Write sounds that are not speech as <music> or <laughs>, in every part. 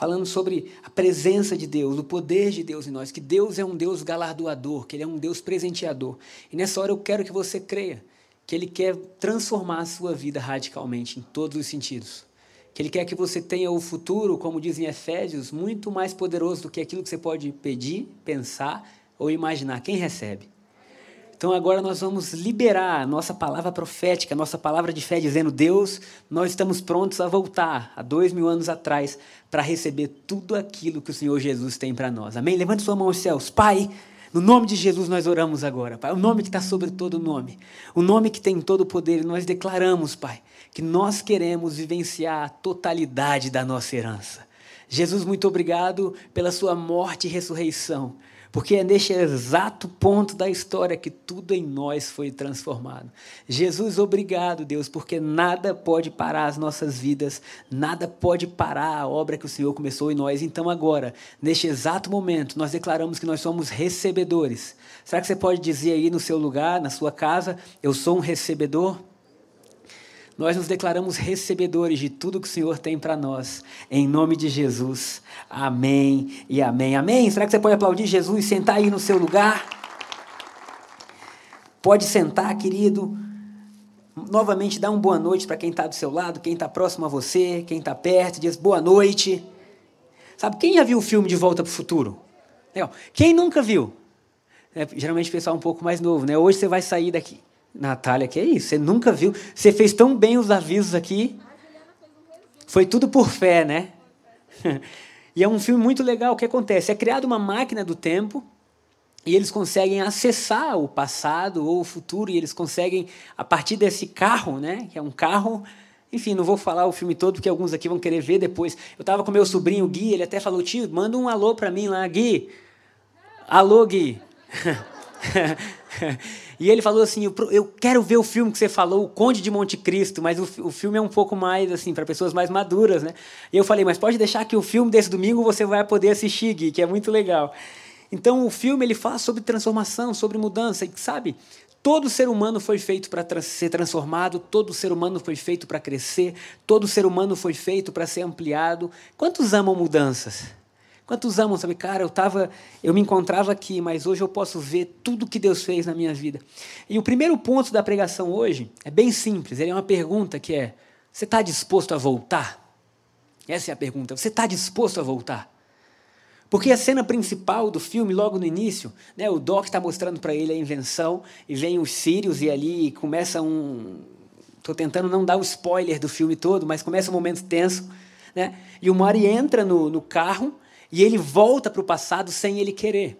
falando sobre a presença de Deus, o poder de Deus em nós, que Deus é um Deus galardoador, que Ele é um Deus presenteador. E nessa hora eu quero que você creia que Ele quer transformar a sua vida radicalmente, em todos os sentidos. Que Ele quer que você tenha o futuro, como dizem Efésios, muito mais poderoso do que aquilo que você pode pedir, pensar ou imaginar. Quem recebe? Então agora nós vamos liberar a nossa palavra profética, a nossa palavra de fé, dizendo: Deus, nós estamos prontos a voltar há dois mil anos atrás para receber tudo aquilo que o Senhor Jesus tem para nós. Amém? Levante sua mão aos céus. Pai, no nome de Jesus nós oramos agora, Pai. O nome que está sobre todo nome. O nome que tem todo o poder. Nós declaramos, Pai, que nós queremos vivenciar a totalidade da nossa herança. Jesus, muito obrigado pela sua morte e ressurreição. Porque é neste exato ponto da história que tudo em nós foi transformado. Jesus, obrigado, Deus, porque nada pode parar as nossas vidas, nada pode parar a obra que o Senhor começou em nós. Então, agora, neste exato momento, nós declaramos que nós somos recebedores. Será que você pode dizer aí no seu lugar, na sua casa, eu sou um recebedor? Nós nos declaramos recebedores de tudo que o Senhor tem para nós. Em nome de Jesus. Amém e amém. Amém. Será que você pode aplaudir Jesus e sentar aí no seu lugar? Pode sentar, querido. Novamente, dá uma boa noite para quem está do seu lado, quem está próximo a você, quem está perto. Diz boa noite. Sabe, quem já viu o filme De Volta para o Futuro? Quem nunca viu? É, geralmente o pessoal é um pouco mais novo, né? Hoje você vai sair daqui. Natália, que é isso? Você nunca viu? Você fez tão bem os avisos aqui. Foi tudo por fé, né? <laughs> e é um filme muito legal. O que acontece? É criada uma máquina do tempo e eles conseguem acessar o passado ou o futuro e eles conseguem, a partir desse carro, né? Que é um carro. Enfim, não vou falar o filme todo, porque alguns aqui vão querer ver depois. Eu estava com meu sobrinho Gui, ele até falou: tio, manda um alô para mim lá, Gui. Alô, Gui. <laughs> <laughs> e ele falou assim: eu, quero ver o filme que você falou, O Conde de Monte Cristo, mas o, o filme é um pouco mais assim para pessoas mais maduras, né? E eu falei: mas pode deixar que o filme desse domingo você vai poder assistir, Gui, que é muito legal. Então o filme ele fala sobre transformação, sobre mudança, e sabe? Todo ser humano foi feito para tra ser transformado, todo ser humano foi feito para crescer, todo ser humano foi feito para ser ampliado. Quantos amam mudanças? Quantos amam, sabe? Cara, eu tava, eu me encontrava aqui, mas hoje eu posso ver tudo que Deus fez na minha vida. E o primeiro ponto da pregação hoje é bem simples. Ele é uma pergunta que é: você está disposto a voltar? Essa é a pergunta. Você está disposto a voltar? Porque a cena principal do filme, logo no início, né, o Doc está mostrando para ele a invenção, e vem os Sirius, e ali começa um. Estou tentando não dar o spoiler do filme todo, mas começa um momento tenso. Né? E o Mari entra no, no carro e ele volta para o passado sem ele querer.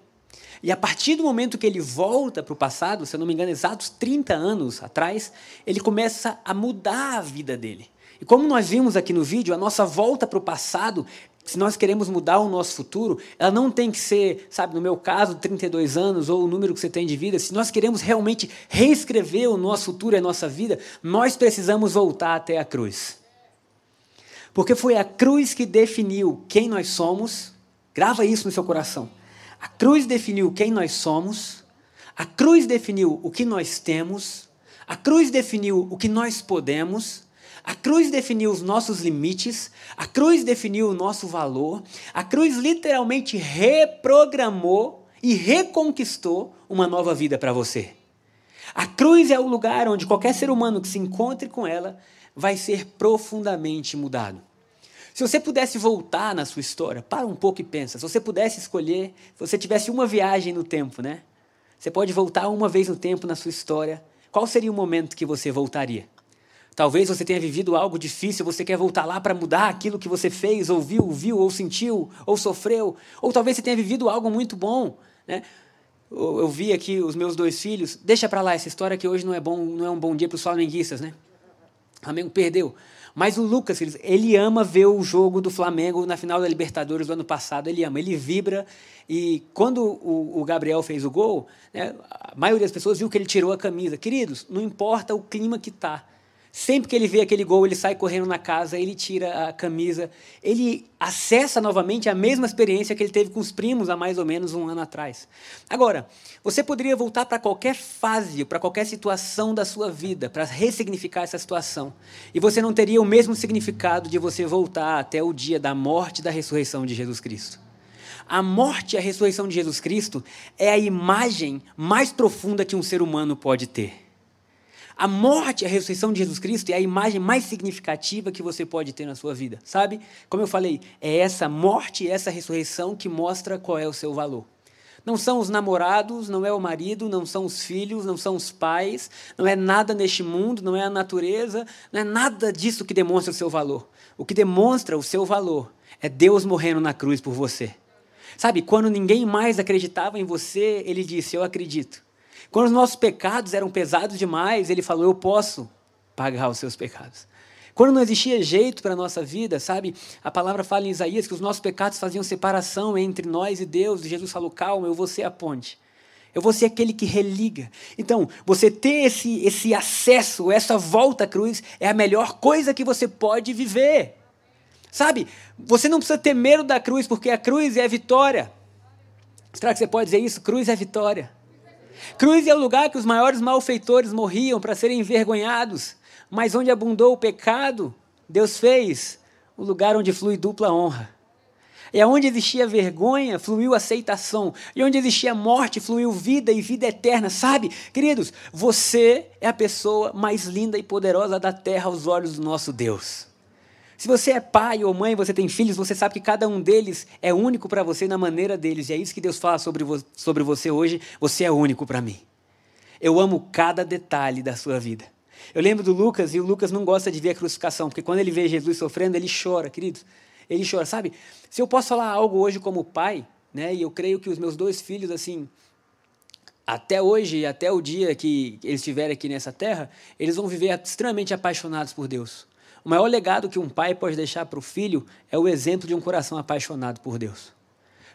E a partir do momento que ele volta para o passado, se eu não me engano, exatos 30 anos atrás, ele começa a mudar a vida dele. E como nós vimos aqui no vídeo, a nossa volta para o passado, se nós queremos mudar o nosso futuro, ela não tem que ser, sabe, no meu caso, 32 anos ou o número que você tem de vida. Se nós queremos realmente reescrever o nosso futuro e a nossa vida, nós precisamos voltar até a cruz. Porque foi a cruz que definiu quem nós somos Grava isso no seu coração. A cruz definiu quem nós somos, a cruz definiu o que nós temos, a cruz definiu o que nós podemos, a cruz definiu os nossos limites, a cruz definiu o nosso valor, a cruz literalmente reprogramou e reconquistou uma nova vida para você. A cruz é o lugar onde qualquer ser humano que se encontre com ela vai ser profundamente mudado. Se você pudesse voltar na sua história, para um pouco e pensa. Se você pudesse escolher, se você tivesse uma viagem no tempo, né? Você pode voltar uma vez no tempo na sua história. Qual seria o momento que você voltaria? Talvez você tenha vivido algo difícil, você quer voltar lá para mudar aquilo que você fez, ouviu, viu, ou sentiu, ou sofreu. Ou talvez você tenha vivido algo muito bom, né? Eu vi aqui os meus dois filhos. Deixa para lá essa história que hoje não é bom, não é um bom dia para os flamenguistas, né? Flamengo perdeu. Mas o Lucas, ele ama ver o jogo do Flamengo na final da Libertadores do ano passado. Ele ama, ele vibra. E quando o, o Gabriel fez o gol, né, a maioria das pessoas viu que ele tirou a camisa. Queridos, não importa o clima que tá. Sempre que ele vê aquele gol, ele sai correndo na casa, ele tira a camisa, ele acessa novamente a mesma experiência que ele teve com os primos há mais ou menos um ano atrás. Agora, você poderia voltar para qualquer fase, para qualquer situação da sua vida, para ressignificar essa situação, e você não teria o mesmo significado de você voltar até o dia da morte e da ressurreição de Jesus Cristo. A morte e a ressurreição de Jesus Cristo é a imagem mais profunda que um ser humano pode ter. A morte e a ressurreição de Jesus Cristo é a imagem mais significativa que você pode ter na sua vida, sabe? Como eu falei, é essa morte e essa ressurreição que mostra qual é o seu valor. Não são os namorados, não é o marido, não são os filhos, não são os pais, não é nada neste mundo, não é a natureza, não é nada disso que demonstra o seu valor. O que demonstra o seu valor é Deus morrendo na cruz por você. Sabe, quando ninguém mais acreditava em você, ele disse: Eu acredito. Quando os nossos pecados eram pesados demais, ele falou: Eu posso pagar os seus pecados. Quando não existia jeito para a nossa vida, sabe? A palavra fala em Isaías que os nossos pecados faziam separação entre nós e Deus, e Jesus falou: Calma, eu vou ser a ponte. Eu vou ser aquele que religa. Então, você ter esse, esse acesso, essa volta à cruz, é a melhor coisa que você pode viver. Sabe? Você não precisa ter medo da cruz, porque a cruz é a vitória. Será que você pode dizer isso? Cruz é vitória. Cruz é o lugar que os maiores malfeitores morriam para serem envergonhados, mas onde abundou o pecado, Deus fez o lugar onde flui dupla honra. E onde existia vergonha, fluiu aceitação. E onde existia morte, fluiu vida e vida eterna. Sabe, queridos, você é a pessoa mais linda e poderosa da terra aos olhos do nosso Deus. Se você é pai ou mãe, você tem filhos, você sabe que cada um deles é único para você na maneira deles. E é isso que Deus fala sobre, vo sobre você hoje. Você é único para mim. Eu amo cada detalhe da sua vida. Eu lembro do Lucas, e o Lucas não gosta de ver a crucificação, porque quando ele vê Jesus sofrendo, ele chora, queridos. Ele chora, sabe? Se eu posso falar algo hoje como pai, né, e eu creio que os meus dois filhos, assim, até hoje, até o dia que eles estiverem aqui nessa terra, eles vão viver extremamente apaixonados por Deus. O maior legado que um pai pode deixar para o filho é o exemplo de um coração apaixonado por Deus.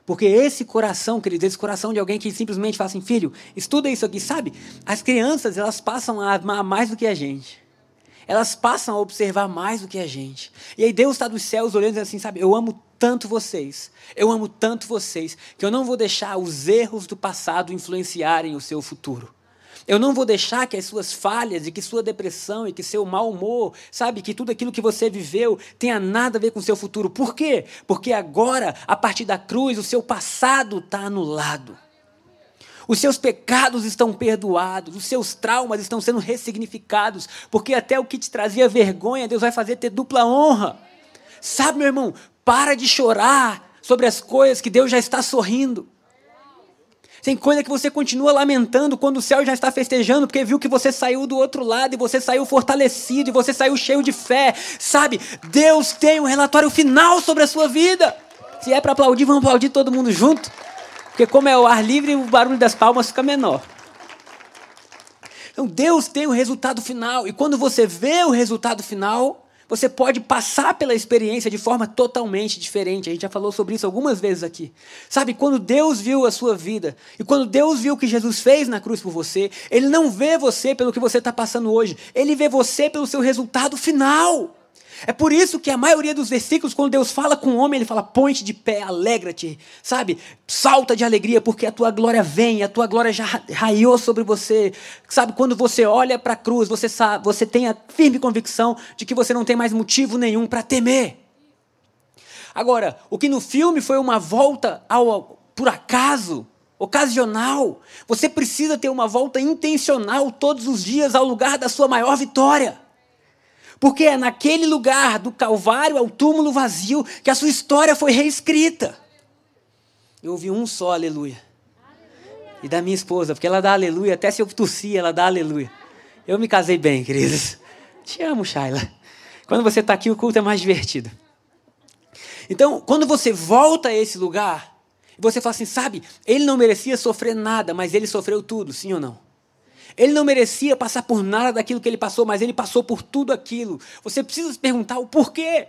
Porque esse coração, queridos, esse coração de alguém que simplesmente fala assim, filho, estuda isso aqui, sabe? As crianças, elas passam a amar mais do que a gente. Elas passam a observar mais do que a gente. E aí Deus está dos céus olhando assim, sabe? Eu amo tanto vocês, eu amo tanto vocês, que eu não vou deixar os erros do passado influenciarem o seu futuro. Eu não vou deixar que as suas falhas e que sua depressão e que seu mau humor, sabe, que tudo aquilo que você viveu tenha nada a ver com o seu futuro. Por quê? Porque agora, a partir da cruz, o seu passado está anulado. Os seus pecados estão perdoados, os seus traumas estão sendo ressignificados, porque até o que te trazia vergonha, Deus vai fazer ter dupla honra. Sabe, meu irmão, para de chorar sobre as coisas que Deus já está sorrindo. Tem coisa que você continua lamentando quando o céu já está festejando, porque viu que você saiu do outro lado e você saiu fortalecido e você saiu cheio de fé. Sabe? Deus tem um relatório final sobre a sua vida. Se é para aplaudir, vamos aplaudir todo mundo junto. Porque como é o ar livre, o barulho das palmas fica menor. Então Deus tem o resultado final. E quando você vê o resultado final, você pode passar pela experiência de forma totalmente diferente. A gente já falou sobre isso algumas vezes aqui. Sabe, quando Deus viu a sua vida e quando Deus viu o que Jesus fez na cruz por você, Ele não vê você pelo que você está passando hoje, Ele vê você pelo seu resultado final. É por isso que a maioria dos versículos, quando Deus fala com o homem, ele fala: põe-te de pé, alegra-te, sabe? Salta de alegria, porque a tua glória vem, a tua glória já raiou sobre você. Sabe, quando você olha para a cruz, você, sabe, você tem a firme convicção de que você não tem mais motivo nenhum para temer. Agora, o que no filme foi uma volta ao por acaso, ocasional, você precisa ter uma volta intencional todos os dias ao lugar da sua maior vitória. Porque é naquele lugar, do Calvário ao túmulo vazio, que a sua história foi reescrita. Eu ouvi um só aleluia. E da minha esposa, porque ela dá aleluia, até se eu tossir, ela dá aleluia. Eu me casei bem, queridos. Te amo, Shaila. Quando você está aqui, o culto é mais divertido. Então, quando você volta a esse lugar, você fala assim, sabe, ele não merecia sofrer nada, mas ele sofreu tudo, sim ou não? Ele não merecia passar por nada daquilo que ele passou, mas ele passou por tudo aquilo. Você precisa se perguntar o porquê.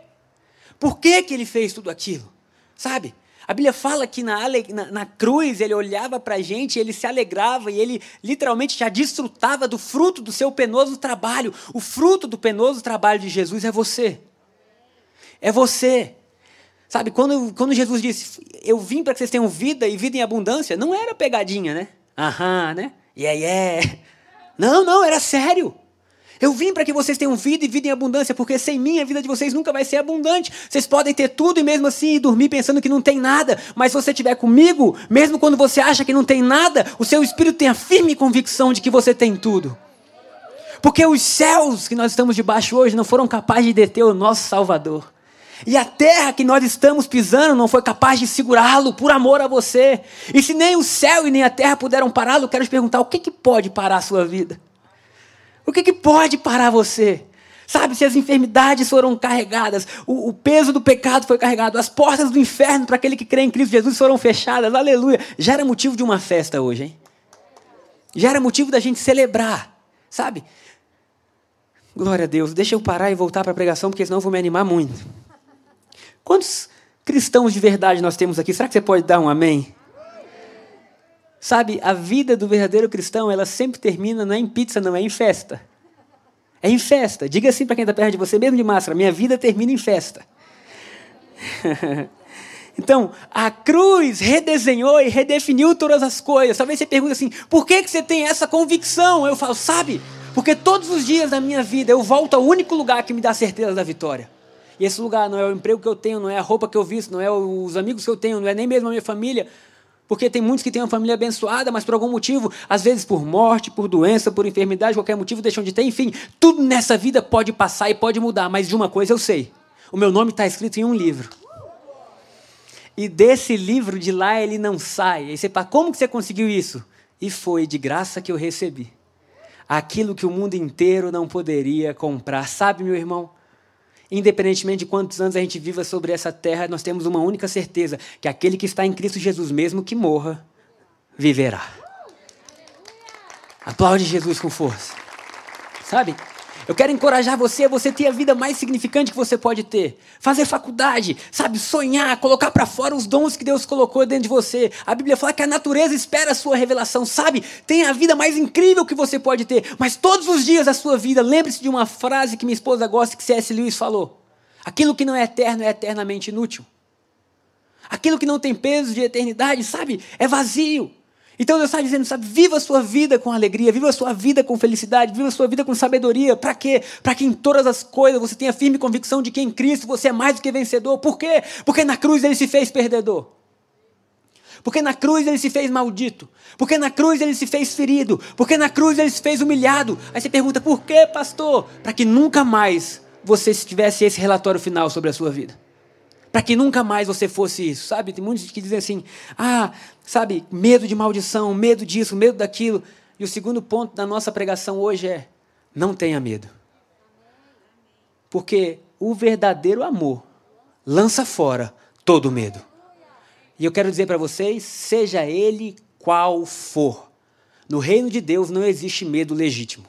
Por que, que ele fez tudo aquilo? Sabe? A Bíblia fala que na, na, na cruz ele olhava para a gente, ele se alegrava e ele literalmente já desfrutava do fruto do seu penoso trabalho. O fruto do penoso trabalho de Jesus é você. É você. Sabe, quando, quando Jesus disse, eu vim para que vocês tenham vida e vida em abundância, não era pegadinha, né? Aham, né? Yeah, yeah. Não, não, era sério. Eu vim para que vocês tenham vida e vida em abundância, porque sem mim a vida de vocês nunca vai ser abundante. Vocês podem ter tudo e mesmo assim dormir pensando que não tem nada, mas se você estiver comigo, mesmo quando você acha que não tem nada, o seu espírito tem a firme convicção de que você tem tudo. Porque os céus que nós estamos debaixo hoje não foram capazes de deter o nosso Salvador. E a terra que nós estamos pisando não foi capaz de segurá-lo por amor a você. E se nem o céu e nem a terra puderam pará-lo, quero te perguntar: o que, que pode parar a sua vida? O que, que pode parar você? Sabe, se as enfermidades foram carregadas, o, o, peso do pecado foi carregado, as portas do inferno para aquele que crê em Cristo Jesus foram fechadas, aleluia. Já era motivo de uma festa hoje, hein? Já era motivo da gente celebrar, sabe? Glória a Deus. Deixa eu parar e voltar para a pregação, porque senão eu vou me animar muito. Quantos cristãos de verdade nós temos aqui? Será que você pode dar um amém? Sabe, a vida do verdadeiro cristão, ela sempre termina não é em pizza, não é em festa. É em festa. Diga assim para quem está perto de você, mesmo de máscara: minha vida termina em festa. <laughs> então, a cruz redesenhou e redefiniu todas as coisas. Talvez você pergunte assim: por que, que você tem essa convicção? Eu falo, sabe? Porque todos os dias da minha vida eu volto ao único lugar que me dá certeza da vitória. E esse lugar não é o emprego que eu tenho, não é a roupa que eu visto, não é os amigos que eu tenho, não é nem mesmo a minha família, porque tem muitos que têm uma família abençoada, mas por algum motivo, às vezes por morte, por doença, por enfermidade, qualquer motivo, deixam de ter. Enfim, tudo nessa vida pode passar e pode mudar, mas de uma coisa eu sei: o meu nome está escrito em um livro. E desse livro de lá ele não sai. E você fala, como que você conseguiu isso? E foi de graça que eu recebi. Aquilo que o mundo inteiro não poderia comprar. Sabe, meu irmão? Independentemente de quantos anos a gente viva sobre essa terra, nós temos uma única certeza: que aquele que está em Cristo Jesus, mesmo que morra, viverá. Aplaude Jesus com força. Sabe? Eu quero encorajar você a você ter a vida mais significante que você pode ter. Fazer faculdade, sabe? Sonhar, colocar para fora os dons que Deus colocou dentro de você. A Bíblia fala que a natureza espera a sua revelação, sabe? Tem a vida mais incrível que você pode ter. Mas todos os dias da sua vida, lembre-se de uma frase que minha esposa gosta que C.S. Lewis falou. Aquilo que não é eterno é eternamente inútil. Aquilo que não tem peso de eternidade, sabe? É vazio. Então Deus está dizendo, sabe, viva a sua vida com alegria, viva a sua vida com felicidade, viva a sua vida com sabedoria. Para quê? Para que em todas as coisas você tenha firme convicção de que em Cristo você é mais do que vencedor. Por quê? Porque na cruz ele se fez perdedor. Porque na cruz ele se fez maldito. Porque na cruz ele se fez ferido. Porque na cruz ele se fez humilhado. Aí você pergunta, por quê, pastor? Para que nunca mais você tivesse esse relatório final sobre a sua vida para que nunca mais você fosse isso, sabe? Tem muitos que dizem assim: ah, sabe, medo de maldição, medo disso, medo daquilo. E o segundo ponto da nossa pregação hoje é: não tenha medo. Porque o verdadeiro amor lança fora todo medo. E eu quero dizer para vocês: seja ele qual for, no reino de Deus não existe medo legítimo.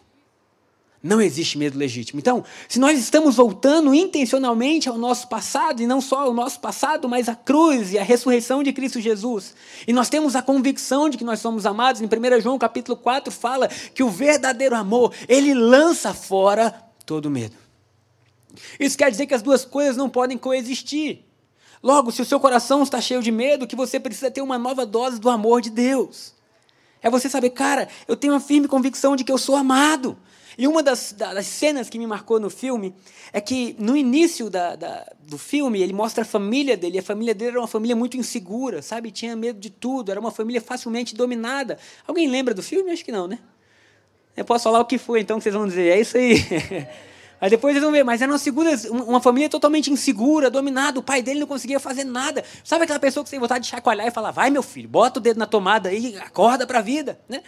Não existe medo legítimo. Então, se nós estamos voltando intencionalmente ao nosso passado, e não só ao nosso passado, mas à cruz e à ressurreição de Cristo Jesus, e nós temos a convicção de que nós somos amados, em 1 João capítulo 4 fala que o verdadeiro amor, ele lança fora todo medo. Isso quer dizer que as duas coisas não podem coexistir. Logo, se o seu coração está cheio de medo, que você precisa ter uma nova dose do amor de Deus. É você saber, cara, eu tenho uma firme convicção de que eu sou amado. E uma das, das cenas que me marcou no filme é que no início da, da, do filme ele mostra a família dele. A família dele era uma família muito insegura, sabe? Tinha medo de tudo, era uma família facilmente dominada. Alguém lembra do filme? Acho que não, né? Eu posso falar o que foi então que vocês vão dizer. É isso aí. <laughs> Aí depois eles vão ver, mas era uma, segura, uma família totalmente insegura, dominada. O pai dele não conseguia fazer nada. Sabe aquela pessoa que você tem vontade de chacoalhar e falar: vai, meu filho, bota o dedo na tomada aí, acorda para a vida, né?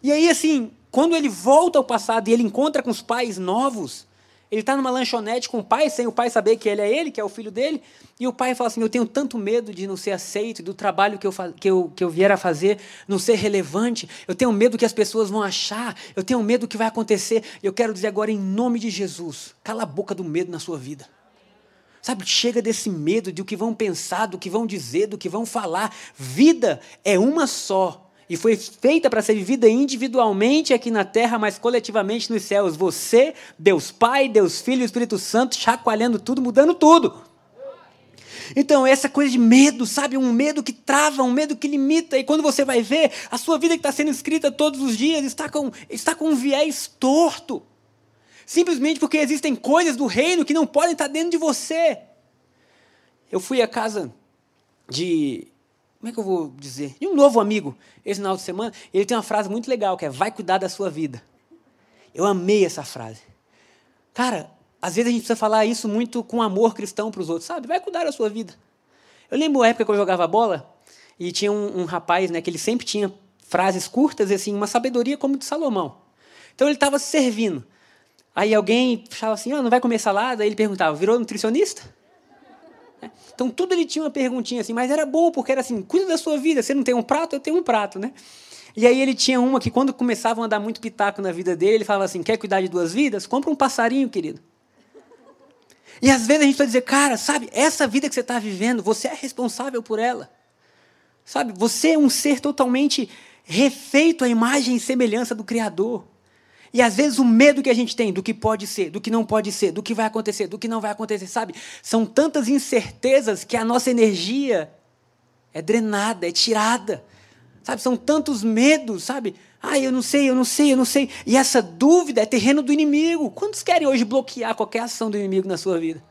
E aí, assim, quando ele volta ao passado e ele encontra com os pais novos, ele está numa lanchonete com o pai, sem o pai saber que ele é ele, que é o filho dele, e o pai fala assim: Eu tenho tanto medo de não ser aceito, do trabalho que eu, que eu, que eu vier a fazer não ser relevante, eu tenho medo que as pessoas vão achar, eu tenho medo que vai acontecer. Eu quero dizer agora, em nome de Jesus, cala a boca do medo na sua vida. Sabe, chega desse medo de o que vão pensar, do que vão dizer, do que vão falar. Vida é uma só. E foi feita para ser vivida individualmente aqui na terra, mas coletivamente nos céus. Você, Deus Pai, Deus Filho Espírito Santo, chacoalhando tudo, mudando tudo. Então, essa coisa de medo, sabe? Um medo que trava, um medo que limita. E quando você vai ver, a sua vida que está sendo escrita todos os dias está com, está com um viés torto. Simplesmente porque existem coisas do reino que não podem estar dentro de você. Eu fui à casa de. Como é que eu vou dizer? De um novo amigo, esse final de semana. Ele tem uma frase muito legal, que é: vai cuidar da sua vida. Eu amei essa frase. Cara, às vezes a gente precisa falar isso muito com amor cristão para os outros, sabe? Vai cuidar da sua vida. Eu lembro a época que eu jogava bola e tinha um, um rapaz, né, que ele sempre tinha frases curtas, assim, uma sabedoria como de Salomão. Então ele estava servindo. Aí alguém falava assim, oh, não vai comer salada? Aí ele perguntava, virou nutricionista? Então tudo ele tinha uma perguntinha assim, mas era bom porque era assim, cuida da sua vida, você não tem um prato, eu tenho um prato, né? E aí ele tinha uma que quando começavam a dar muito pitaco na vida dele, ele falava assim, quer cuidar de duas vidas? Compra um passarinho, querido. E às vezes a gente vai dizer, cara, sabe, essa vida que você está vivendo, você é responsável por ela. Sabe, você é um ser totalmente refeito à imagem e semelhança do Criador. E às vezes o medo que a gente tem do que pode ser, do que não pode ser, do que vai acontecer, do que não vai acontecer, sabe? São tantas incertezas que a nossa energia é drenada, é tirada. Sabe? São tantos medos, sabe? Ah, eu não sei, eu não sei, eu não sei. E essa dúvida é terreno do inimigo. Quantos querem hoje bloquear qualquer ação do inimigo na sua vida?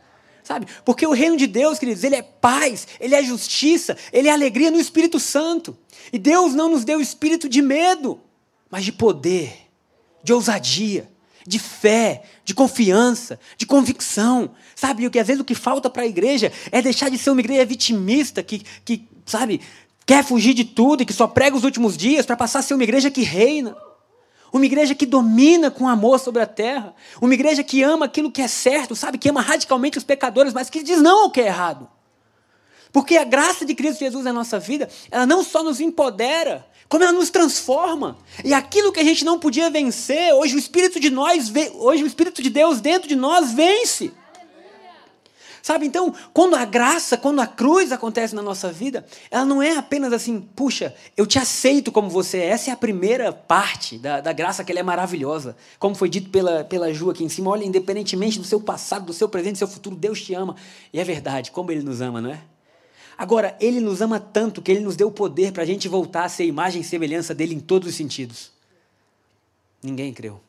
Sabe? Porque o reino de Deus, queridos, ele é paz, ele é justiça, ele é alegria no Espírito Santo. E Deus não nos deu espírito de medo, mas de poder de ousadia, de fé, de confiança, de convicção. Sabe, o que às vezes o que falta para a igreja é deixar de ser uma igreja vitimista que, que, sabe, quer fugir de tudo e que só prega os últimos dias para passar a ser uma igreja que reina. Uma igreja que domina com amor sobre a terra. Uma igreja que ama aquilo que é certo, sabe? Que ama radicalmente os pecadores, mas que diz não ao que é errado. Porque a graça de Cristo Jesus na nossa vida, ela não só nos empodera, como ela nos transforma. E aquilo que a gente não podia vencer, hoje o Espírito de nós, hoje o Espírito de Deus dentro de nós vence. Sabe, então, quando a graça, quando a cruz acontece na nossa vida, ela não é apenas assim, puxa, eu te aceito como você é. Essa é a primeira parte da, da graça, que ela é maravilhosa. Como foi dito pela, pela Ju aqui em cima, olha, independentemente do seu passado, do seu presente, do seu futuro, Deus te ama. E é verdade, como Ele nos ama, não é? Agora, Ele nos ama tanto que Ele nos deu o poder para a gente voltar a ser imagem e semelhança dele em todos os sentidos. Ninguém creu.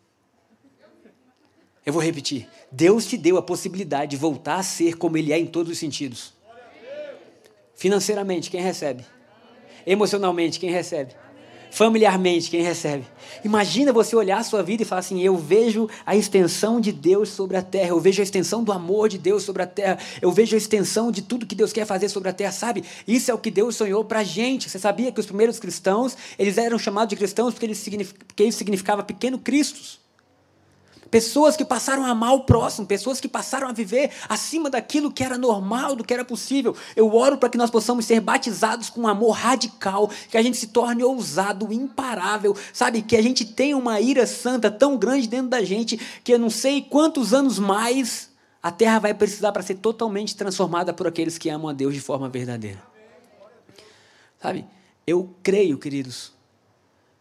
Eu vou repetir. Deus te deu a possibilidade de voltar a ser como Ele é em todos os sentidos. Financeiramente, quem recebe? Emocionalmente, quem recebe? Familiarmente quem recebe. Imagina você olhar a sua vida e falar assim: eu vejo a extensão de Deus sobre a terra, eu vejo a extensão do amor de Deus sobre a terra, eu vejo a extensão de tudo que Deus quer fazer sobre a terra, sabe? Isso é o que Deus sonhou para a gente. Você sabia que os primeiros cristãos, eles eram chamados de cristãos porque, eles porque isso significava pequeno cristos. Pessoas que passaram a amar o próximo, pessoas que passaram a viver acima daquilo que era normal, do que era possível. Eu oro para que nós possamos ser batizados com um amor radical, que a gente se torne ousado, imparável, sabe? Que a gente tenha uma ira santa tão grande dentro da gente que eu não sei quantos anos mais a terra vai precisar para ser totalmente transformada por aqueles que amam a Deus de forma verdadeira. Sabe? Eu creio, queridos,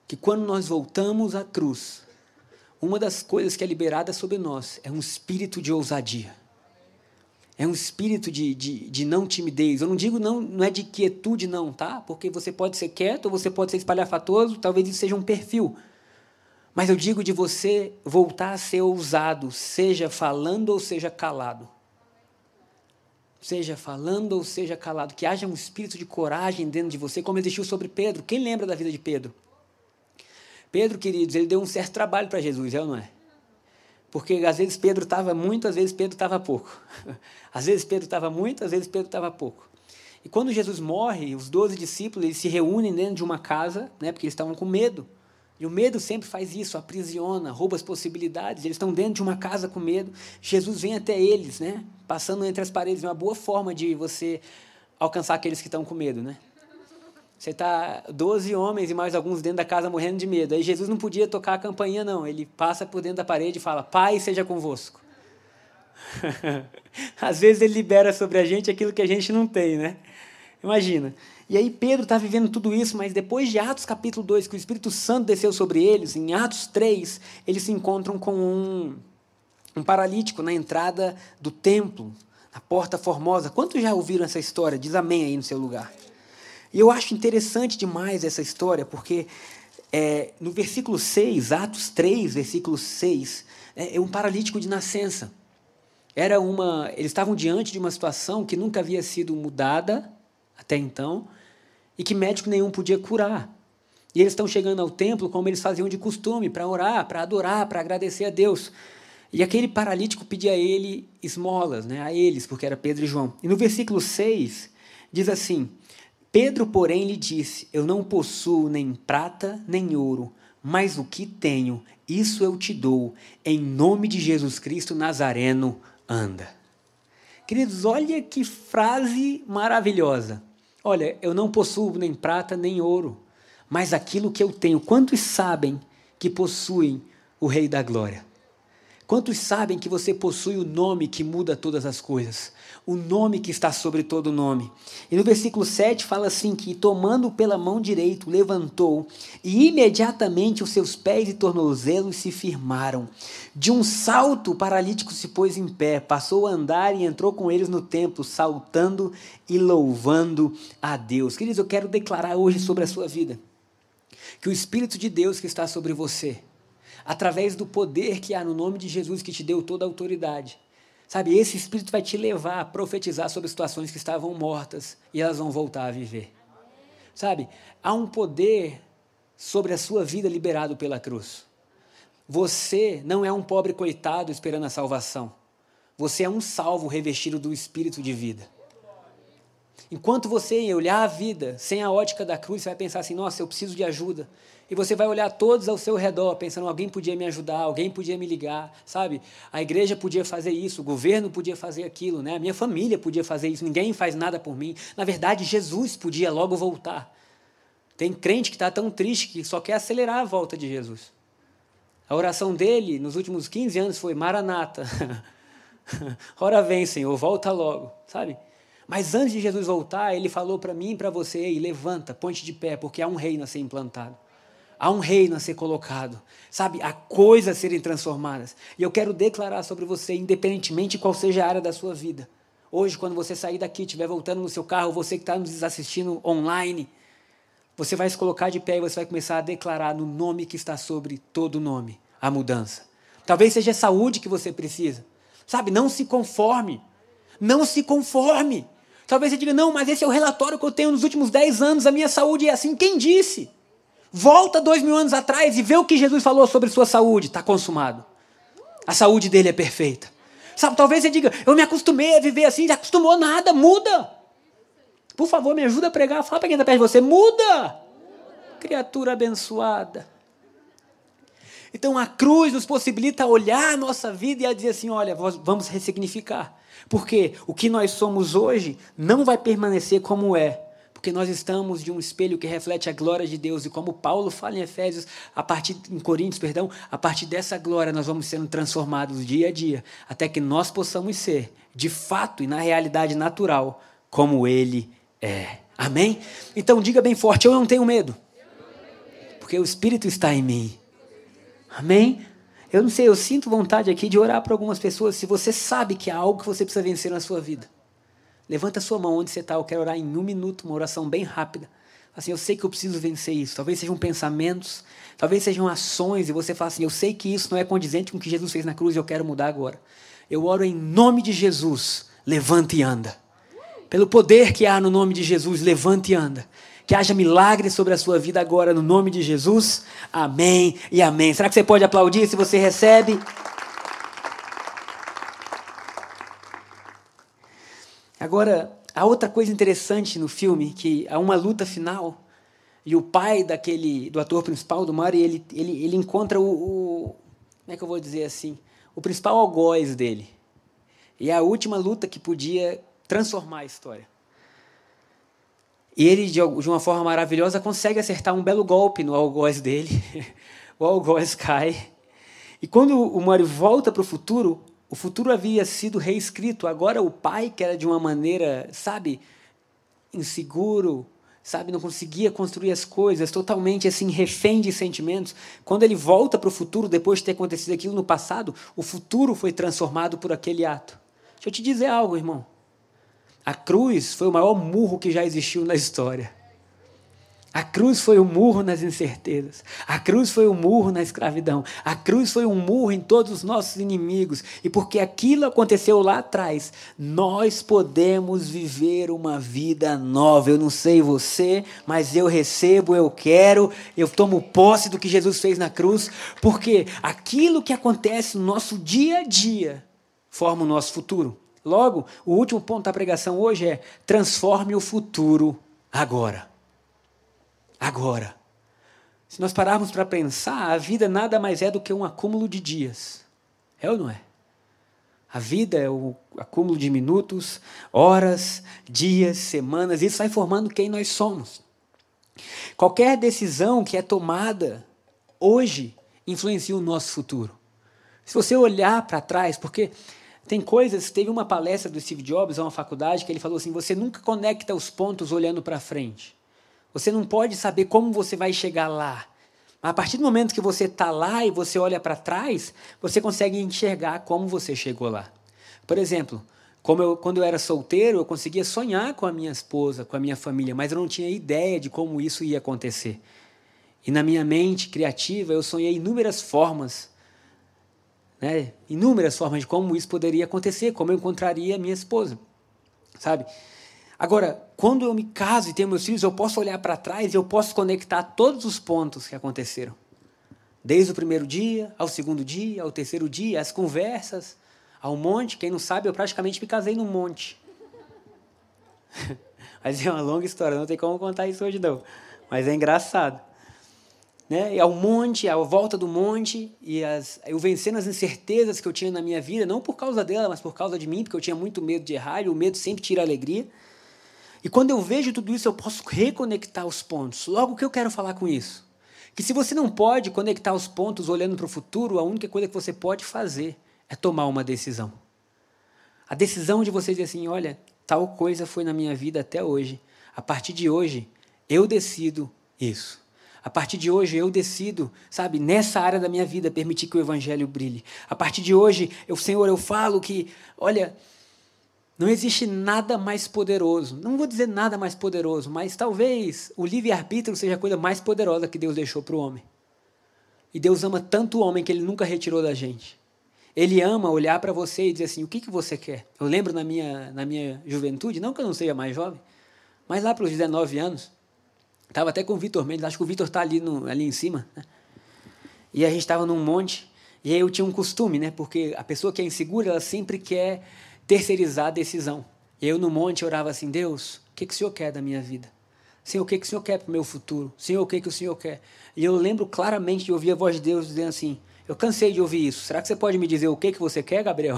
que quando nós voltamos à cruz, uma das coisas que é liberada sobre nós é um espírito de ousadia. É um espírito de, de, de não timidez. Eu não digo não, não é de quietude, não, tá? Porque você pode ser quieto você pode ser espalhafatoso, talvez isso seja um perfil. Mas eu digo de você voltar a ser ousado, seja falando ou seja calado. Seja falando ou seja calado, que haja um espírito de coragem dentro de você, como existiu sobre Pedro. Quem lembra da vida de Pedro? Pedro, queridos, ele deu um certo trabalho para Jesus, é ou não é? Porque às vezes Pedro estava muito, às vezes Pedro estava pouco. <laughs> Às vezes Pedro estava muito, às vezes Pedro estava pouco. E quando Jesus morre, os doze discípulos eles se reúnem dentro de uma casa, né, porque eles estavam com medo. E o medo sempre faz isso, aprisiona, rouba as possibilidades. Eles estão dentro de uma casa com medo. Jesus vem até eles, né, passando entre as paredes. É uma boa forma de você alcançar aqueles que estão com medo, né? Você está 12 homens e mais alguns dentro da casa morrendo de medo. Aí Jesus não podia tocar a campainha, não. Ele passa por dentro da parede e fala: Pai, seja convosco. <laughs> Às vezes ele libera sobre a gente aquilo que a gente não tem, né? Imagina. E aí Pedro está vivendo tudo isso, mas depois de Atos capítulo 2, que o Espírito Santo desceu sobre eles, em Atos 3, eles se encontram com um, um paralítico na entrada do templo, na porta formosa. Quantos já ouviram essa história? Diz amém aí no seu lugar. E eu acho interessante demais essa história, porque é, no versículo 6, Atos 3, versículo 6, é, é um paralítico de nascença. Era uma, eles estavam diante de uma situação que nunca havia sido mudada até então, e que médico nenhum podia curar. E eles estão chegando ao templo como eles faziam de costume, para orar, para adorar, para agradecer a Deus. E aquele paralítico pedia a ele esmolas, né, a eles, porque era Pedro e João. E no versículo 6 diz assim: Pedro, porém, lhe disse: Eu não possuo nem prata nem ouro, mas o que tenho, isso eu te dou. Em nome de Jesus Cristo Nazareno, anda. Queridos, olha que frase maravilhosa. Olha, eu não possuo nem prata nem ouro, mas aquilo que eu tenho. Quantos sabem que possuem o Rei da Glória? Quantos sabem que você possui o nome que muda todas as coisas? O nome que está sobre todo nome. E no versículo 7 fala assim: que tomando pela mão direita, levantou, e imediatamente os seus pés e tornozelos se firmaram. De um salto, o paralítico se pôs em pé, passou a andar e entrou com eles no templo, saltando e louvando a Deus. Queridos, eu quero declarar hoje sobre a sua vida que o Espírito de Deus que está sobre você, através do poder que há no nome de Jesus que te deu toda a autoridade. Sabe, esse Espírito vai te levar a profetizar sobre situações que estavam mortas e elas vão voltar a viver. Sabe, há um poder sobre a sua vida liberado pela cruz. Você não é um pobre coitado esperando a salvação. Você é um salvo revestido do Espírito de vida. Enquanto você olhar a vida sem a ótica da cruz, você vai pensar assim: nossa, eu preciso de ajuda. E você vai olhar todos ao seu redor, pensando: alguém podia me ajudar, alguém podia me ligar, sabe? A igreja podia fazer isso, o governo podia fazer aquilo, né? a minha família podia fazer isso, ninguém faz nada por mim. Na verdade, Jesus podia logo voltar. Tem crente que está tão triste que só quer acelerar a volta de Jesus. A oração dele nos últimos 15 anos foi: Maranata. <laughs> Ora vem, Senhor, volta logo, sabe? Mas antes de Jesus voltar, ele falou para mim e para você: levanta, ponte de pé, porque há um reino a ser implantado. Há um reino a ser colocado, sabe? Há coisas a serem transformadas. E eu quero declarar sobre você, independentemente de qual seja a área da sua vida. Hoje, quando você sair daqui, estiver voltando no seu carro, você que está nos assistindo online, você vai se colocar de pé e você vai começar a declarar no nome que está sobre todo nome a mudança. Talvez seja saúde que você precisa. Sabe? Não se conforme. Não se conforme. Talvez você diga, não, mas esse é o relatório que eu tenho nos últimos 10 anos, a minha saúde é assim. Quem disse? Volta dois mil anos atrás e vê o que Jesus falou sobre sua saúde. Está consumado. A saúde dele é perfeita. Sabe, talvez você diga, eu me acostumei a viver assim, já acostumou nada, muda. Por favor, me ajuda a pregar. Fala para quem está perto de você, muda. Criatura abençoada. Então a cruz nos possibilita olhar a nossa vida e a dizer assim: olha, vamos ressignificar. Porque o que nós somos hoje não vai permanecer como é, porque nós estamos de um espelho que reflete a glória de Deus e como Paulo fala em Efésios, a partir em Coríntios, perdão, a partir dessa glória nós vamos sendo transformados dia a dia, até que nós possamos ser, de fato e na realidade natural, como ele é. Amém? Então diga bem forte, eu não tenho medo. Porque o espírito está em mim. Amém? Eu não sei, eu sinto vontade aqui de orar para algumas pessoas. Se você sabe que há algo que você precisa vencer na sua vida, levanta a sua mão onde você está. Eu quero orar em um minuto, uma oração bem rápida. Assim, eu sei que eu preciso vencer isso. Talvez sejam pensamentos, talvez sejam ações, e você fala assim: eu sei que isso não é condizente com o que Jesus fez na cruz e eu quero mudar agora. Eu oro em nome de Jesus, levanta e anda. Pelo poder que há no nome de Jesus, levanta e anda. Que haja milagre sobre a sua vida agora, no nome de Jesus. Amém e amém. Será que você pode aplaudir se você recebe? Agora, há outra coisa interessante no filme, que há uma luta final, e o pai daquele, do ator principal, do Mario, ele, ele, ele encontra o, o, como é que eu vou dizer assim, o principal algoz dele. E é a última luta que podia transformar a história. E ele, de uma forma maravilhosa, consegue acertar um belo golpe no algoz dele. <laughs> o algoz cai. E quando o Mario volta para o futuro, o futuro havia sido reescrito. Agora o pai, que era de uma maneira, sabe, inseguro, sabe, não conseguia construir as coisas, totalmente assim, refém de sentimentos. Quando ele volta para o futuro, depois de ter acontecido aquilo no passado, o futuro foi transformado por aquele ato. Deixa eu te dizer algo, irmão. A cruz foi o maior murro que já existiu na história. A cruz foi um murro nas incertezas. A cruz foi um murro na escravidão. A cruz foi um murro em todos os nossos inimigos. E porque aquilo aconteceu lá atrás, nós podemos viver uma vida nova. Eu não sei você, mas eu recebo, eu quero, eu tomo posse do que Jesus fez na cruz, porque aquilo que acontece no nosso dia a dia forma o nosso futuro. Logo, o último ponto da pregação hoje é: transforme o futuro agora agora. Se nós pararmos para pensar, a vida nada mais é do que um acúmulo de dias. É ou não é? A vida é o acúmulo de minutos, horas, dias, semanas, isso vai formando quem nós somos. Qualquer decisão que é tomada hoje influencia o nosso futuro. Se você olhar para trás, porque tem coisas, teve uma palestra do Steve Jobs a uma faculdade que ele falou assim: você nunca conecta os pontos olhando para frente. Você não pode saber como você vai chegar lá. Mas a partir do momento que você está lá e você olha para trás, você consegue enxergar como você chegou lá. Por exemplo, eu, quando eu era solteiro, eu conseguia sonhar com a minha esposa, com a minha família, mas eu não tinha ideia de como isso ia acontecer. E na minha mente criativa, eu sonhei inúmeras formas, né? inúmeras formas de como isso poderia acontecer, como eu encontraria minha esposa, sabe? Agora, quando eu me caso e tenho meus filhos, eu posso olhar para trás e eu posso conectar todos os pontos que aconteceram. Desde o primeiro dia, ao segundo dia, ao terceiro dia, as conversas, ao monte. Quem não sabe, eu praticamente me casei no monte. <laughs> Mas é uma longa história, não tem como contar isso hoje não. Mas é engraçado. Né? E ao monte, à volta do monte, e as, eu vencendo as incertezas que eu tinha na minha vida, não por causa dela, mas por causa de mim, porque eu tinha muito medo de errar, e o medo sempre tira a alegria. E quando eu vejo tudo isso, eu posso reconectar os pontos. Logo, o que eu quero falar com isso? Que se você não pode conectar os pontos olhando para o futuro, a única coisa que você pode fazer é tomar uma decisão. A decisão de você dizer assim: olha, tal coisa foi na minha vida até hoje. A partir de hoje, eu decido isso. A partir de hoje eu decido, sabe, nessa área da minha vida, permitir que o evangelho brilhe. A partir de hoje, eu, Senhor, eu falo que, olha, não existe nada mais poderoso. Não vou dizer nada mais poderoso, mas talvez o livre-arbítrio seja a coisa mais poderosa que Deus deixou para o homem. E Deus ama tanto o homem que ele nunca retirou da gente. Ele ama olhar para você e dizer assim: o que, que você quer? Eu lembro na minha, na minha juventude, não que eu não seja mais jovem, mas lá para os 19 anos, estava até com o Vitor Mendes, acho que o Vitor está ali, ali em cima. Né? E a gente estava num monte, e aí eu tinha um costume, né? porque a pessoa que é insegura, ela sempre quer terceirizar a decisão. Eu no monte orava assim: Deus, o que, que o Senhor quer da minha vida? Senhor, o que, que o Senhor quer para o meu futuro? Senhor, o que, que o Senhor quer? E eu lembro claramente de ouvir a voz de Deus dizendo assim: Eu cansei de ouvir isso. Será que você pode me dizer o que, que você quer, Gabriel?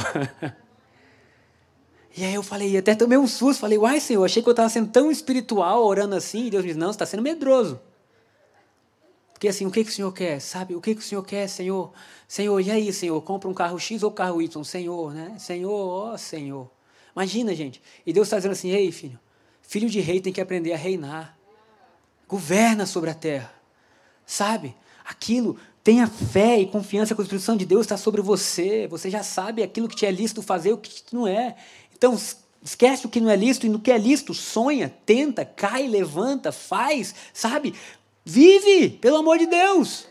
<laughs> e aí eu falei, até tomei um susto. Falei, uai, Senhor, achei que eu estava sendo tão espiritual orando assim. E Deus me disse: Não, você está sendo medroso. Porque assim, o que, que o Senhor quer? Sabe? O que, que o Senhor quer, Senhor? Senhor, e aí, Senhor? Compra um carro X ou carro Y? Senhor, né? Senhor, ó oh, Senhor. Imagina, gente. E Deus está dizendo assim: ei, filho, filho de rei tem que aprender a reinar. Governa sobre a terra. Sabe? Aquilo, tenha fé e confiança que a Santo de Deus está sobre você. Você já sabe aquilo que te é lícito fazer e o que não é. Então, esquece o que não é lícito e no que é lícito, sonha, tenta, cai, levanta, faz, sabe? Vive, pelo amor de Deus.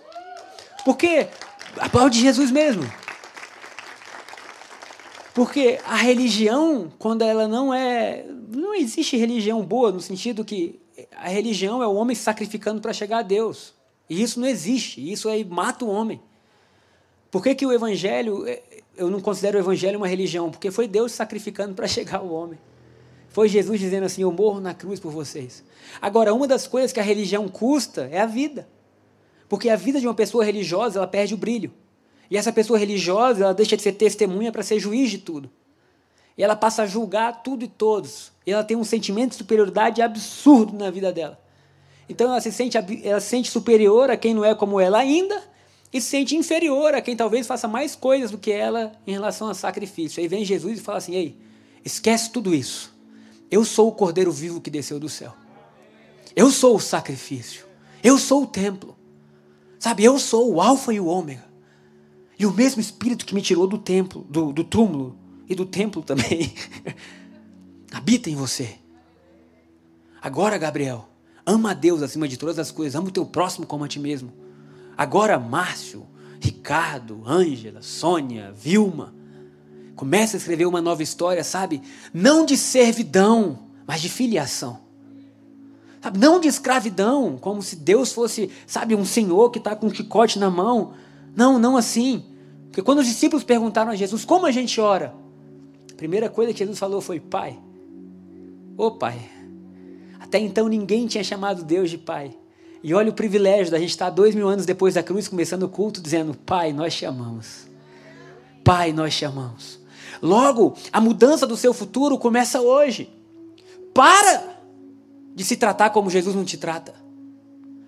Porque, aplaude Jesus mesmo. Porque a religião, quando ela não é. Não existe religião boa, no sentido que a religião é o homem sacrificando para chegar a Deus. E isso não existe. Isso aí mata o homem. Por que, que o evangelho. Eu não considero o evangelho uma religião? Porque foi Deus sacrificando para <laughs> chegar ao homem. Foi Jesus dizendo assim: Eu morro na cruz por vocês. Agora, uma das coisas que a religião custa é a vida. Porque a vida de uma pessoa religiosa, ela perde o brilho. E essa pessoa religiosa, ela deixa de ser testemunha para ser juiz de tudo. E ela passa a julgar tudo e todos. E ela tem um sentimento de superioridade absurdo na vida dela. Então ela se sente, ela se sente superior a quem não é como ela ainda, e se sente inferior a quem talvez faça mais coisas do que ela em relação a sacrifício. Aí vem Jesus e fala assim: Ei, esquece tudo isso. Eu sou o cordeiro vivo que desceu do céu. Eu sou o sacrifício. Eu sou o templo. Sabe, eu sou o Alfa e o Ômega. E o mesmo Espírito que me tirou do templo, do, do túmulo e do templo também, <laughs> habita em você. Agora, Gabriel, ama a Deus acima de todas as coisas, ama o teu próximo como a ti mesmo. Agora, Márcio, Ricardo, Ângela, Sônia, Vilma, começa a escrever uma nova história, sabe? Não de servidão, mas de filiação. Sabe? Não de escravidão, como se Deus fosse, sabe, um senhor que está com um chicote na mão. Não, não assim. Porque quando os discípulos perguntaram a Jesus como a gente ora, a primeira coisa que Jesus falou foi: Pai. Ô Pai. Até então ninguém tinha chamado Deus de Pai. E olha o privilégio da gente estar dois mil anos depois da cruz, começando o culto, dizendo: Pai, nós chamamos. Pai, nós chamamos. Logo, a mudança do seu futuro começa hoje. Para de se tratar como Jesus não te trata.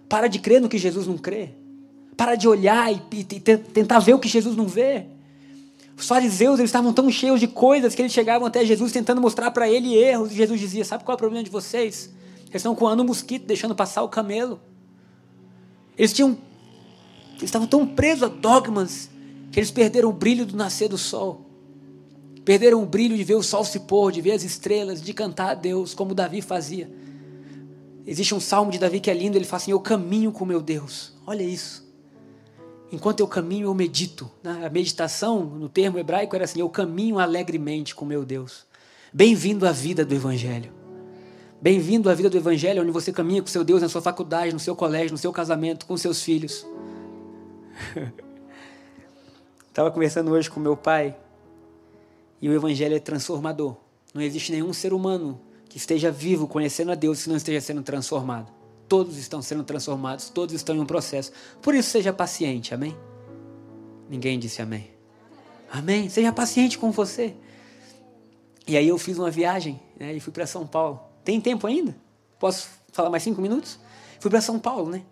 Para de crer no que Jesus não crê. Para de olhar e, e, tentar ver o que Jesus não vê. Os fariseus eles estavam tão cheios de coisas que eles chegavam até Jesus tentando mostrar para ele erros. E Jesus dizia: Sabe qual é o problema de vocês? Eles estão coando um mosquito, deixando passar o camelo. Eles tinham. Eles estavam tão presos a dogmas que eles perderam o brilho do nascer do sol. Perderam o brilho de ver o sol se pôr, de ver as estrelas, de cantar a Deus, como Davi fazia. Existe um salmo de Davi que é lindo, ele fala assim: Eu caminho com meu Deus. Olha isso. Enquanto eu caminho, eu medito. A meditação, no termo hebraico, era assim: Eu caminho alegremente com meu Deus. Bem-vindo à vida do Evangelho. Bem-vindo à vida do Evangelho, onde você caminha com seu Deus na sua faculdade, no seu colégio, no seu casamento, com seus filhos. <laughs> Estava conversando hoje com meu pai e o Evangelho é transformador. Não existe nenhum ser humano que esteja vivo, conhecendo a Deus, que não esteja sendo transformado. Todos estão sendo transformados, todos estão em um processo. Por isso, seja paciente, amém? Ninguém disse amém. Amém? Seja paciente com você. E aí eu fiz uma viagem né, e fui para São Paulo. Tem tempo ainda? Posso falar mais cinco minutos? Fui para São Paulo, né?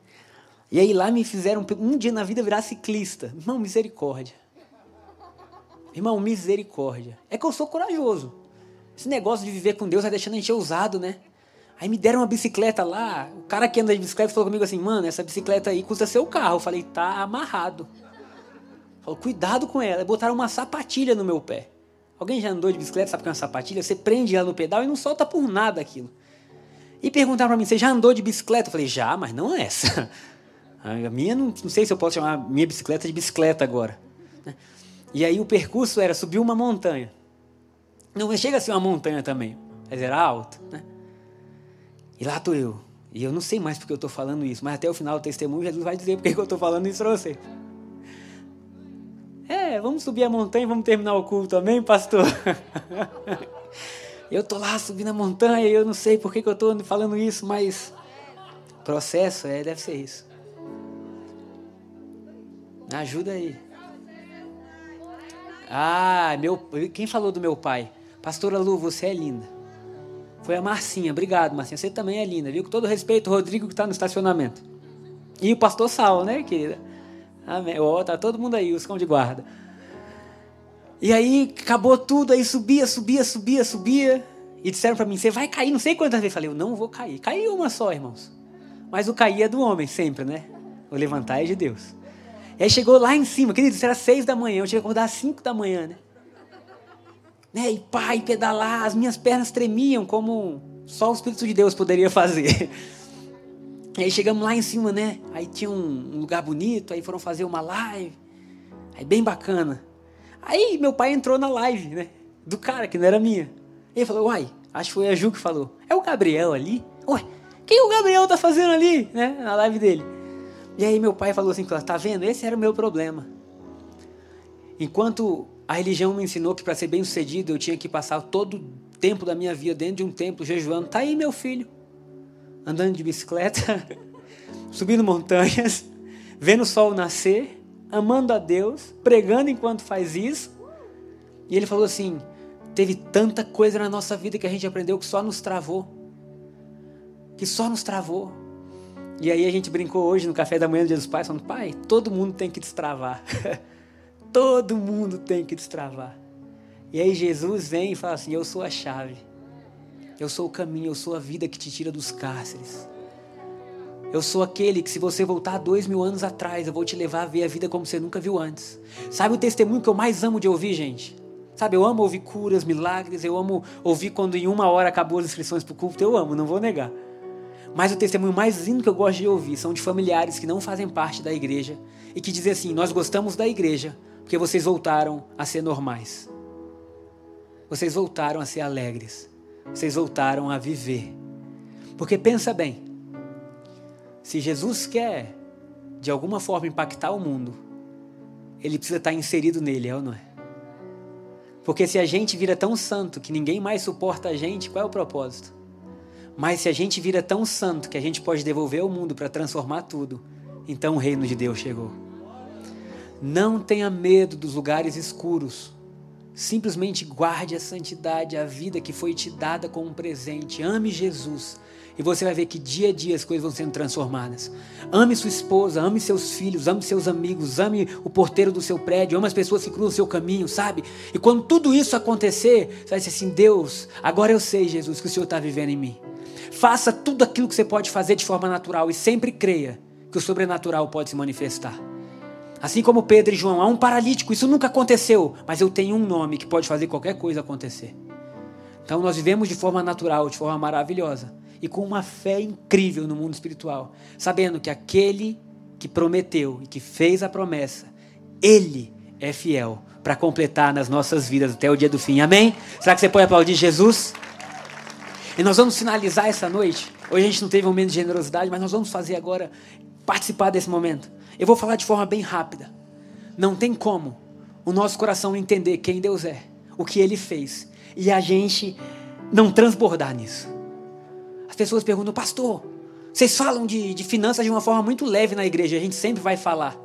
E aí lá me fizeram um dia na vida virar ciclista. Irmão, misericórdia. Irmão, misericórdia. É que eu sou corajoso. Esse negócio de viver com Deus vai deixando a gente ousado, né? Aí me deram uma bicicleta lá. O cara que anda de bicicleta falou comigo assim: Mano, essa bicicleta aí custa seu carro. Eu falei: Tá amarrado. Falou: Cuidado com ela. Botaram uma sapatilha no meu pé. Alguém já andou de bicicleta, sabe o que é uma sapatilha? Você prende ela no pedal e não solta por nada aquilo. E perguntaram para mim: Você já andou de bicicleta? Eu falei: Já, mas não essa. <laughs> A minha, não, não sei se eu posso chamar minha bicicleta de bicicleta agora. E aí o percurso era subir uma montanha. Não chega a ser uma montanha também, mas era alto, né? E lá estou eu. E eu não sei mais porque eu estou falando isso, mas até o final do testemunho Jesus vai dizer porque eu estou falando isso para você. É, vamos subir a montanha e vamos terminar o culto também, pastor? eu estou lá subindo a montanha e eu não sei por que, que eu estou falando isso, mas processo, é, deve ser isso. Ajuda aí. Ah, meu, quem falou do meu pai? Pastora Lu, você é linda. Foi a Marcinha. Obrigado, Marcinha. Você também é linda, viu? Com todo respeito, o Rodrigo que está no estacionamento. E o pastor Sal, né, querida? Amém. Ó, oh, tá todo mundo aí, os cão de guarda. E aí acabou tudo, aí subia, subia, subia, subia. E disseram para mim: você vai cair, não sei quantas vezes. Falei: eu não vou cair. Caiu uma só, irmãos. Mas o cair é do homem, sempre, né? O levantar é de Deus. E aí chegou lá em cima, querido, isso era seis da manhã, eu tinha que acordar às cinco da manhã, né? né? E pai, pedalar, as minhas pernas tremiam como só o Espírito de Deus poderia fazer. <laughs> E aí chegamos lá em cima, né? Aí tinha um lugar bonito, aí foram fazer uma live. Aí bem bacana. Aí meu pai entrou na live, né? Do cara, que não era minha. E ele falou, uai, acho que foi a Ju que falou. É o Gabriel ali? Ué, quem o Gabriel tá fazendo ali, né? Na live dele. E aí meu pai falou assim, tá vendo? Esse era o meu problema. Enquanto a religião me ensinou que para ser bem sucedido eu tinha que passar todo o tempo da minha vida dentro de um templo jejuando. Tá aí meu filho, andando de bicicleta, <laughs> subindo montanhas, <laughs> vendo o sol nascer, amando a Deus, pregando enquanto faz isso. E ele falou assim: teve tanta coisa na nossa vida que a gente aprendeu que só nos travou. Que só nos travou. E aí a gente brincou hoje no café da manhã do Dia dos Pais, falando, pai, todo mundo tem que destravar. <laughs> todo mundo tem que destravar. E aí Jesus vem e fala assim: Eu sou a chave. Eu sou o caminho, eu sou a vida que te tira dos cárceres. Eu sou aquele que, se você voltar dois mil anos atrás, eu vou te levar a ver a vida como você nunca viu antes. Sabe o testemunho que eu mais amo de ouvir, gente? Sabe, eu amo ouvir curas, milagres, eu amo ouvir quando em uma hora acabou as inscrições para o culto, eu amo, não vou negar. Mas o testemunho mais lindo que eu gosto de ouvir são de familiares que não fazem parte da igreja e que dizem assim: Nós gostamos da igreja porque vocês voltaram a ser normais. Vocês voltaram a ser alegres. Vocês voltaram a viver. Porque pensa bem, se Jesus quer de alguma forma impactar o mundo, ele precisa estar inserido nele, é ou não é? Porque se a gente vira tão santo que ninguém mais suporta a gente, qual é o propósito? Mas se a gente vira tão santo que a gente pode devolver ao mundo para transformar tudo, então o reino de Deus chegou. Não tenha medo dos lugares escuros. Simplesmente guarde a santidade, a vida que foi te dada como um presente. Ame Jesus. E você vai ver que dia a dia as coisas vão sendo transformadas. Ame sua esposa, ame seus filhos, ame seus amigos, ame o porteiro do seu prédio, ame as pessoas que cruzam o seu caminho, sabe? E quando tudo isso acontecer, você vai dizer assim: Deus, agora eu sei, Jesus, que o Senhor está vivendo em mim. Faça tudo aquilo que você pode fazer de forma natural e sempre creia que o sobrenatural pode se manifestar. Assim como Pedro e João, há um paralítico, isso nunca aconteceu, mas eu tenho um nome que pode fazer qualquer coisa acontecer. Então nós vivemos de forma natural, de forma maravilhosa e com uma fé incrível no mundo espiritual, sabendo que aquele que prometeu e que fez a promessa, ele é fiel para completar nas nossas vidas até o dia do fim. Amém? Será que você pode aplaudir Jesus? E nós vamos finalizar essa noite. Hoje a gente não teve um momento de generosidade, mas nós vamos fazer agora participar desse momento. Eu vou falar de forma bem rápida. Não tem como o nosso coração entender quem Deus é, o que Ele fez, e a gente não transbordar nisso. As pessoas perguntam, pastor, vocês falam de, de finanças de uma forma muito leve na igreja, a gente sempre vai falar.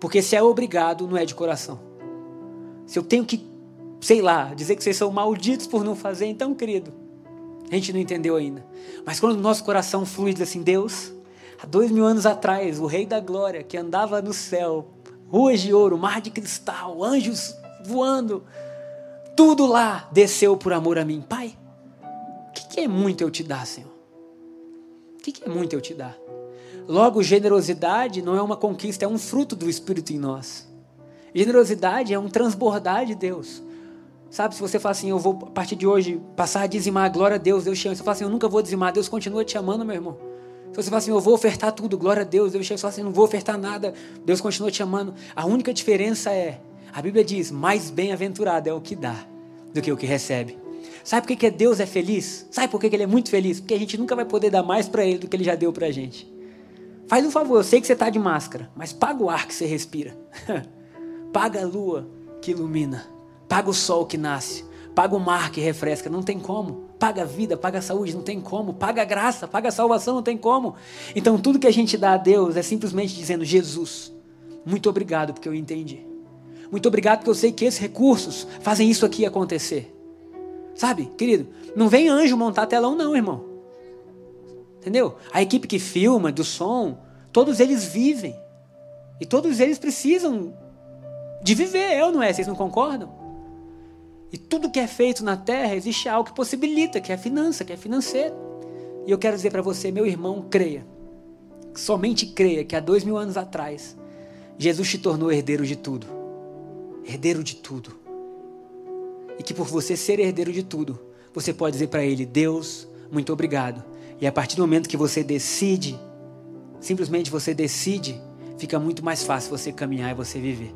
Porque se é obrigado, não é de coração. Se eu tenho que, sei lá, dizer que vocês são malditos por não fazer, então, querido, a gente não entendeu ainda. Mas quando o nosso coração flui diz assim, Deus, Há dois mil anos atrás, o Rei da Glória, que andava no céu, ruas de ouro, mar de cristal, anjos voando, tudo lá desceu por amor a mim. Pai, o que, que é muito eu te dar, Senhor? Que, que é muito eu te dar? Logo, generosidade não é uma conquista, é um fruto do Espírito em nós. Generosidade é um transbordar de Deus. Sabe, se você fala assim, eu vou a partir de hoje passar a dizimar, glória a Deus, Deus te. Se você fala assim, eu nunca vou dizimar, Deus continua te amando, meu irmão. Se você fala assim, eu vou ofertar tudo, glória a Deus. Deus chega e fala assim, não vou ofertar nada. Deus continua te amando. A única diferença é, a Bíblia diz, mais bem-aventurado é o que dá do que o que recebe. Sabe por que, Deus é feliz? Sabe por que Ele é muito feliz? Porque a gente nunca vai poder dar mais para Ele do que Ele já deu para a gente. Faz um favor, eu sei que você está de máscara, mas paga o ar que você respira. <laughs> paga a lua que ilumina. Paga o sol que nasce. Paga o mar que refresca. Não tem como paga a vida, paga a saúde, não tem como, paga a graça, paga a salvação, não tem como. Então tudo que a gente dá a Deus é simplesmente dizendo: Jesus, muito obrigado porque eu entendi. Muito obrigado porque eu sei que esses recursos fazem isso aqui acontecer. Sabe, querido, não vem anjo montar telão, não, irmão. Entendeu? A equipe que filma, do som, todos eles vivem. E todos eles precisam de viver, eu não é? Vocês não concordam? E tudo que é feito na terra existe algo que possibilita, que é a finança, que é financeiro. E eu quero dizer para você, meu irmão, creia. Somente creia que há dois mil anos atrás, Jesus te tornou herdeiro de tudo. Herdeiro de tudo. E que por você ser herdeiro de tudo, você pode dizer para Ele: Deus, muito obrigado. E a partir do momento que você decide, simplesmente você decide, fica muito mais fácil você caminhar e você viver.